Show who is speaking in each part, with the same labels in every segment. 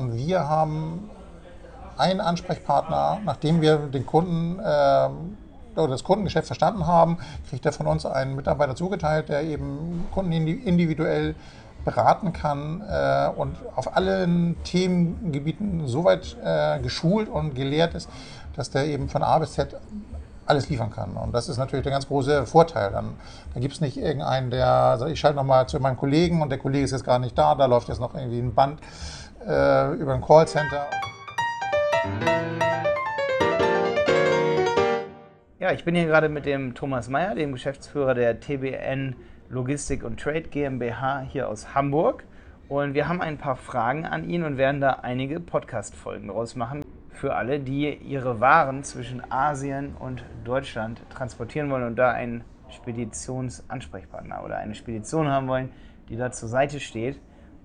Speaker 1: und wir haben einen Ansprechpartner, nachdem wir den Kunden äh, oder das Kundengeschäft verstanden haben, kriegt er von uns einen Mitarbeiter zugeteilt, der eben Kunden individuell beraten kann äh, und auf allen Themengebieten so weit äh, geschult und gelehrt ist, dass der eben von A bis Z alles liefern kann. Und das ist natürlich der ganz große Vorteil. Dann, da gibt es nicht irgendeinen, der, also ich schalte nochmal zu meinem Kollegen und der Kollege ist jetzt gar nicht da, da läuft jetzt noch irgendwie ein Band äh, über ein Callcenter.
Speaker 2: Ja, ich bin hier gerade mit dem Thomas Meyer, dem Geschäftsführer der TBN Logistik und Trade GmbH hier aus Hamburg. Und wir haben ein paar Fragen an ihn und werden da einige Podcast-Folgen daraus machen für alle, die ihre Waren zwischen Asien und Deutschland transportieren wollen und da einen Speditionsansprechpartner oder eine Spedition haben wollen, die da zur Seite steht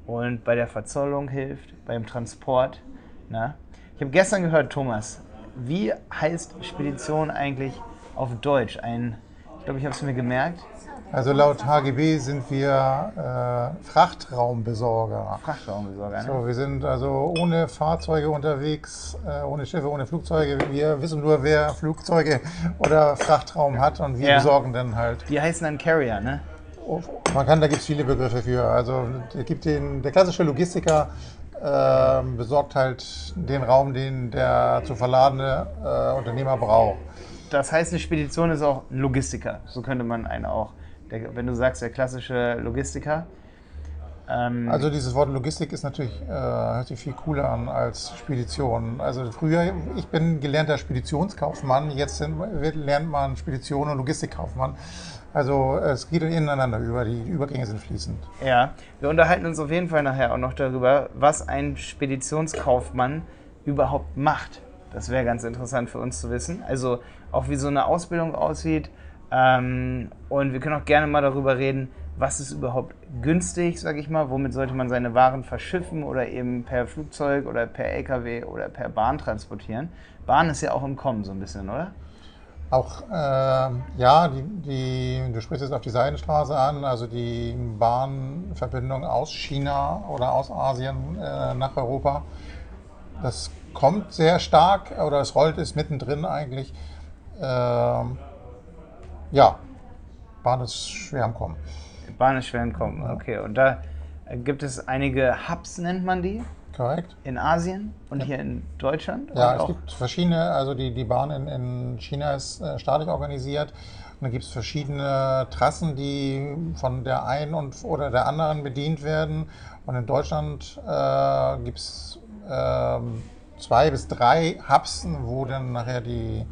Speaker 2: und bei der Verzollung hilft, beim Transport. Na? Ich habe gestern gehört, Thomas, wie heißt Spedition eigentlich auf Deutsch? Ein, ich glaube, ich habe es mir gemerkt.
Speaker 1: Also laut HGB sind wir äh, Frachtraumbesorger.
Speaker 2: Frachtraumbesorger, ne?
Speaker 1: So, wir sind also ohne Fahrzeuge unterwegs, äh, ohne Schiffe, ohne Flugzeuge. Wir wissen nur, wer Flugzeuge oder Frachtraum hat und wir
Speaker 2: Ja.
Speaker 1: besorgen dann halt.
Speaker 2: Die heißen dann Carrier, ne?
Speaker 1: Man kann, da gibt es viele Begriffe für. Also gibt den, der klassische Logistiker äh, besorgt halt den Raum, den der zu verladene äh, Unternehmer braucht.
Speaker 2: Das heißt, eine Spedition ist auch ein Logistiker. So könnte man einen auch. Der, wenn du sagst, der klassische Logistiker. Ähm,
Speaker 1: Also dieses Wort Logistik ist natürlich, äh, hört sich viel cooler an als Spedition. Also früher, ich bin gelernter Speditionskaufmann, jetzt sind, lernt man Spedition und Logistikkaufmann. Also es geht ineinander über, die Übergänge sind fließend.
Speaker 2: ja, wir unterhalten uns auf jeden Fall nachher auch noch darüber, was ein Speditionskaufmann überhaupt macht. Das wäre ganz interessant für uns zu wissen. Also auch wie so eine Ausbildung aussieht. Ähm, und wir können auch gerne mal darüber reden, was ist überhaupt günstig, sage ich mal, womit sollte man seine Waren verschiffen oder eben per Flugzeug oder per LKW oder per Bahn transportieren. Bahn ist ja auch im Kommen so ein bisschen, oder?
Speaker 1: Auch, äh, ja, die, die, du sprichst jetzt auf die Seidenstraße an, also die Bahnverbindung aus China oder aus Asien äh, nach Europa. Das kommt sehr stark oder es rollt es mittendrin eigentlich. Ähm, ja, Bahn ist schwer am Kommen.
Speaker 2: Im Kommen, okay. Und da äh, gibt es einige Hubs, nennt man die,
Speaker 1: Korrekt?
Speaker 2: in Asien und hier in Deutschland.
Speaker 1: Ja, es gibt verschiedene, also die, die Bahn in, in China ist äh, staatlich organisiert. Und da gibt es verschiedene Trassen, die von der einen und, oder der anderen bedient werden. Und in Deutschland äh, gibt es ähm, zwei bis drei Hubs, wo dann nachher die,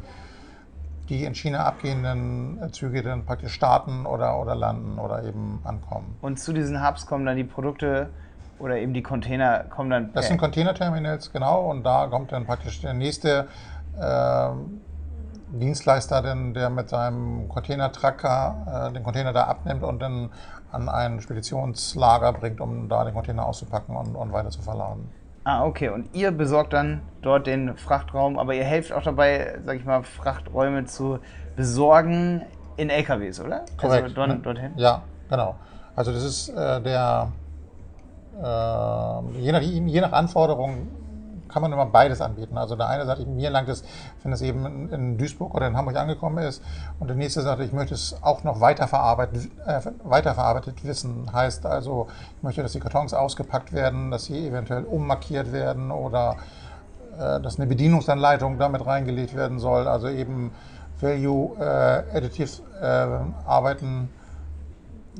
Speaker 1: die in China abgehenden äh, Züge dann praktisch starten oder, oder landen oder eben ankommen.
Speaker 2: und zu diesen Hubs kommen dann die Produkte oder eben die Container kommen dann
Speaker 1: Das sind Containerterminals, genau, und da kommt dann praktisch der nächste ähm, Dienstleister, denn, der mit seinem Containertracker äh, den Container da abnimmt und dann an ein Speditionslager bringt, um da den Container auszupacken und, und weiter zu verladen.
Speaker 2: Ah, okay. Und ihr besorgt dann dort den Frachtraum, aber ihr helft auch dabei, sag ich mal, Frachträume zu besorgen in LKWs, oder?
Speaker 1: Korrekt.
Speaker 2: Also dort,
Speaker 1: ne?
Speaker 2: dorthin?
Speaker 1: Ja, genau. Also das ist äh, der, äh, je, nach, je nach Anforderung kann man immer beides anbieten. Also der eine sagt, mir langt es, wenn es eben in, Duisburg oder in Hamburg angekommen ist. Und der nächste sagt, ich möchte es auch noch weiterverarbeitet, äh, weiterverarbeitet wissen. Heißt also, ich möchte, dass die Kartons ausgepackt werden, dass sie eventuell ummarkiert werden oder äh, dass eine Bedienungsanleitung damit reingelegt werden soll. Also eben Value äh, Additive äh, Arbeiten,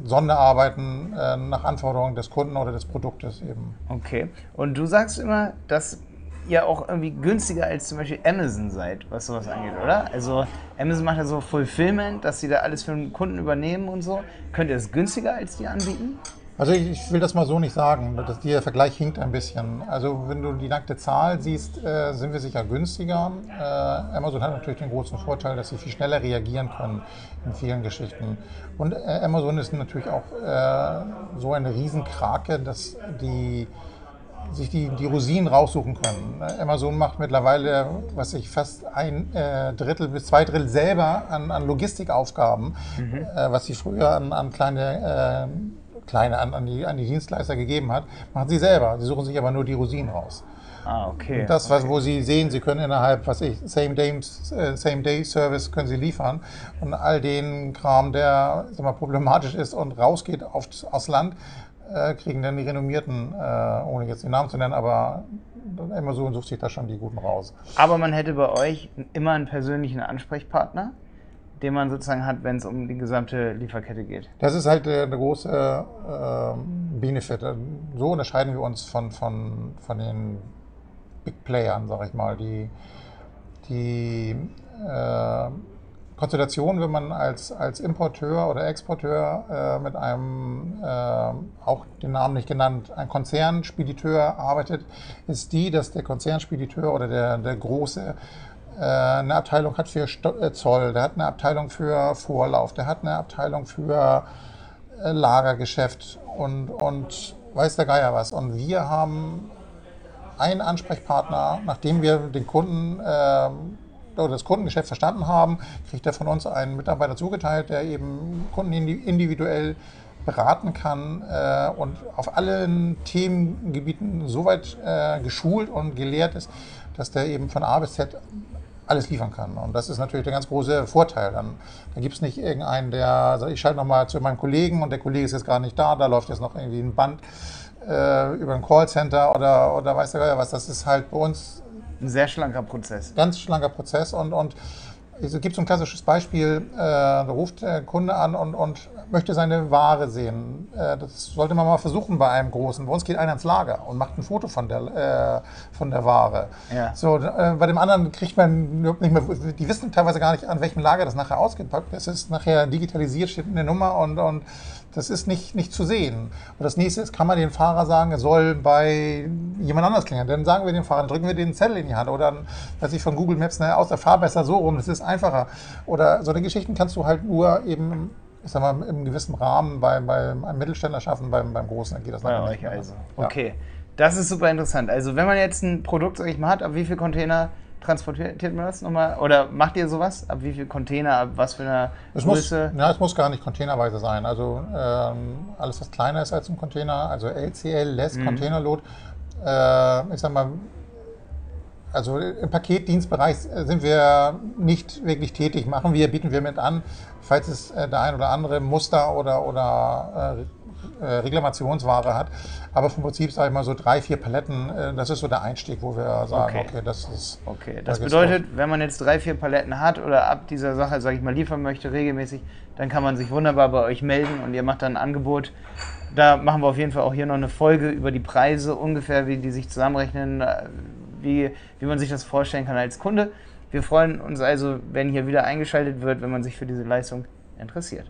Speaker 1: Sonderarbeiten äh, nach Anforderungen des Kunden oder des Produktes eben.
Speaker 2: Okay. Und du sagst immer, dass ihr auch irgendwie günstiger als zum Beispiel Amazon seid, was sowas angeht, oder? Also Amazon macht ja so Fulfillment, dass sie da alles für den Kunden übernehmen und so. Könnt ihr es günstiger als die anbieten?
Speaker 1: Also ich, ich will das mal so nicht sagen. Das, der Vergleich hinkt ein bisschen. Also wenn du die nackte Zahl siehst, äh, sind wir sicher günstiger. Äh, Amazon hat natürlich den großen Vorteil, dass sie viel schneller reagieren können in vielen Geschichten. Und äh, Amazon ist natürlich auch äh, so eine Riesenkrake, dass die sich die, die Rosinen raussuchen können. Amazon macht mittlerweile, was ich fast ein äh, Drittel bis zwei Drittel selber an, an Logistikaufgaben, äh, was sie früher an, an kleine, äh, kleine an, an, die, an die Dienstleister gegeben hat, machen sie selber. Sie suchen sich aber nur die Rosinen raus.
Speaker 2: Ah, okay.
Speaker 1: Und das,
Speaker 2: okay.
Speaker 1: wo Sie sehen, Sie können innerhalb, was ich, Same Day, äh, Same Service können Sie liefern. Und all den Kram, der sag mal, problematisch ist und rausgeht auf, aufs Land, äh, kriegen dann die renommierten, äh, ohne jetzt den Namen zu nennen, aber Amazon sucht sich da schon die guten raus.
Speaker 2: Aber man hätte bei euch immer einen persönlichen Ansprechpartner, den man sozusagen hat, wenn es um die gesamte Lieferkette geht.
Speaker 1: Das ist halt der, der große äh, Benefit. So unterscheiden wir uns von, von, von den Big Playern, sag ich mal, die, die äh, Konstellation, wenn man als, als Importeur oder Exporteur äh, mit einem, äh, auch den Namen nicht genannt, ein Konzernspediteur arbeitet, ist die, dass der Konzernspediteur oder der, der große äh, eine Abteilung hat für Sto äh, Zoll, der hat eine Abteilung für Vorlauf, der hat eine Abteilung für äh, Lagergeschäft und, und weiß der Geier was. Und wir haben einen Ansprechpartner, nachdem wir den Kunden äh, oder das Kundengeschäft verstanden haben, kriegt er von uns einen Mitarbeiter zugeteilt, der eben Kunden individuell beraten kann äh, und auf allen Themengebieten so weit äh, geschult und gelehrt ist, dass der eben von A bis Z alles liefern kann. Und das ist natürlich der ganz große Vorteil. Dann, dann gibt es nicht irgendeinen, der sagt, ich schalte nochmal zu meinem Kollegen und der Kollege ist jetzt gar nicht da, da läuft jetzt noch irgendwie ein Band äh, über ein Callcenter oder, oder weiß der was. Das ist halt bei uns
Speaker 2: ein sehr schlanker Prozess.
Speaker 1: Ganz schlanker Prozess und, und es gibt so ein klassisches Beispiel, äh, da ruft der Kunde an und, und möchte seine Ware sehen. Äh, das sollte man mal versuchen bei einem Großen. Bei uns geht einer ins Lager und macht ein Foto von der, äh, von der Ware.
Speaker 2: Ja.
Speaker 1: So, äh, bei dem anderen kriegt man nicht mehr, die wissen teilweise gar nicht, an welchem Lager das nachher ausgepackt ist. Es ist nachher digitalisiert, steht eine Nummer und, und das ist nicht, nicht zu sehen. Und das nächste ist, kann man den Fahrer sagen, er soll bei jemand anders klingeln. Dann sagen wir dem Fahrer, drücken wir den Zettel in die Hand oder dass ich von Google Maps ne, aus der Fahr besser so rum, das ist einfacher. Oder so eine Geschichten kannst du halt nur eben ich sag mal, im gewissen Rahmen bei, bei einem Mittelständler schaffen, beim, beim Großen geht das leider
Speaker 2: euch nicht. Also. Ja. Okay, das ist super interessant. Also wenn man jetzt ein Produkt, sag ich mal, hat, ab wie viel Container transportiert man das nochmal? Oder macht ihr sowas? Ab wie viel Container, ab was für eine
Speaker 1: es
Speaker 2: Größe?
Speaker 1: Muss, ja, es muss gar nicht containerweise sein. Also ähm, alles, was kleiner ist als ein Container, also LCL, Less, mhm. Containerload, äh, ich sag mal, also im Paketdienstbereich sind wir nicht wirklich tätig. Machen wir, bieten wir mit an, falls es äh, der ein oder andere Muster oder, oder äh, äh, Reklamationsware hat. Aber vom Prinzip sage ich mal so drei, vier Paletten, äh, das ist so der Einstieg, wo wir sagen, okay, okay das ist.
Speaker 2: Okay, das da bedeutet, wenn man jetzt drei, vier Paletten hat oder ab dieser Sache, sage ich mal, liefern möchte regelmäßig, dann kann man sich wunderbar bei euch melden und ihr macht dann ein Angebot. Da machen wir auf jeden Fall auch hier noch eine Folge über die Preise, ungefähr wie die sich zusammenrechnen wie, wie man sich das vorstellen kann als Kunde. Wir freuen uns also, wenn hier wieder eingeschaltet wird, wenn man sich für diese Leistung interessiert.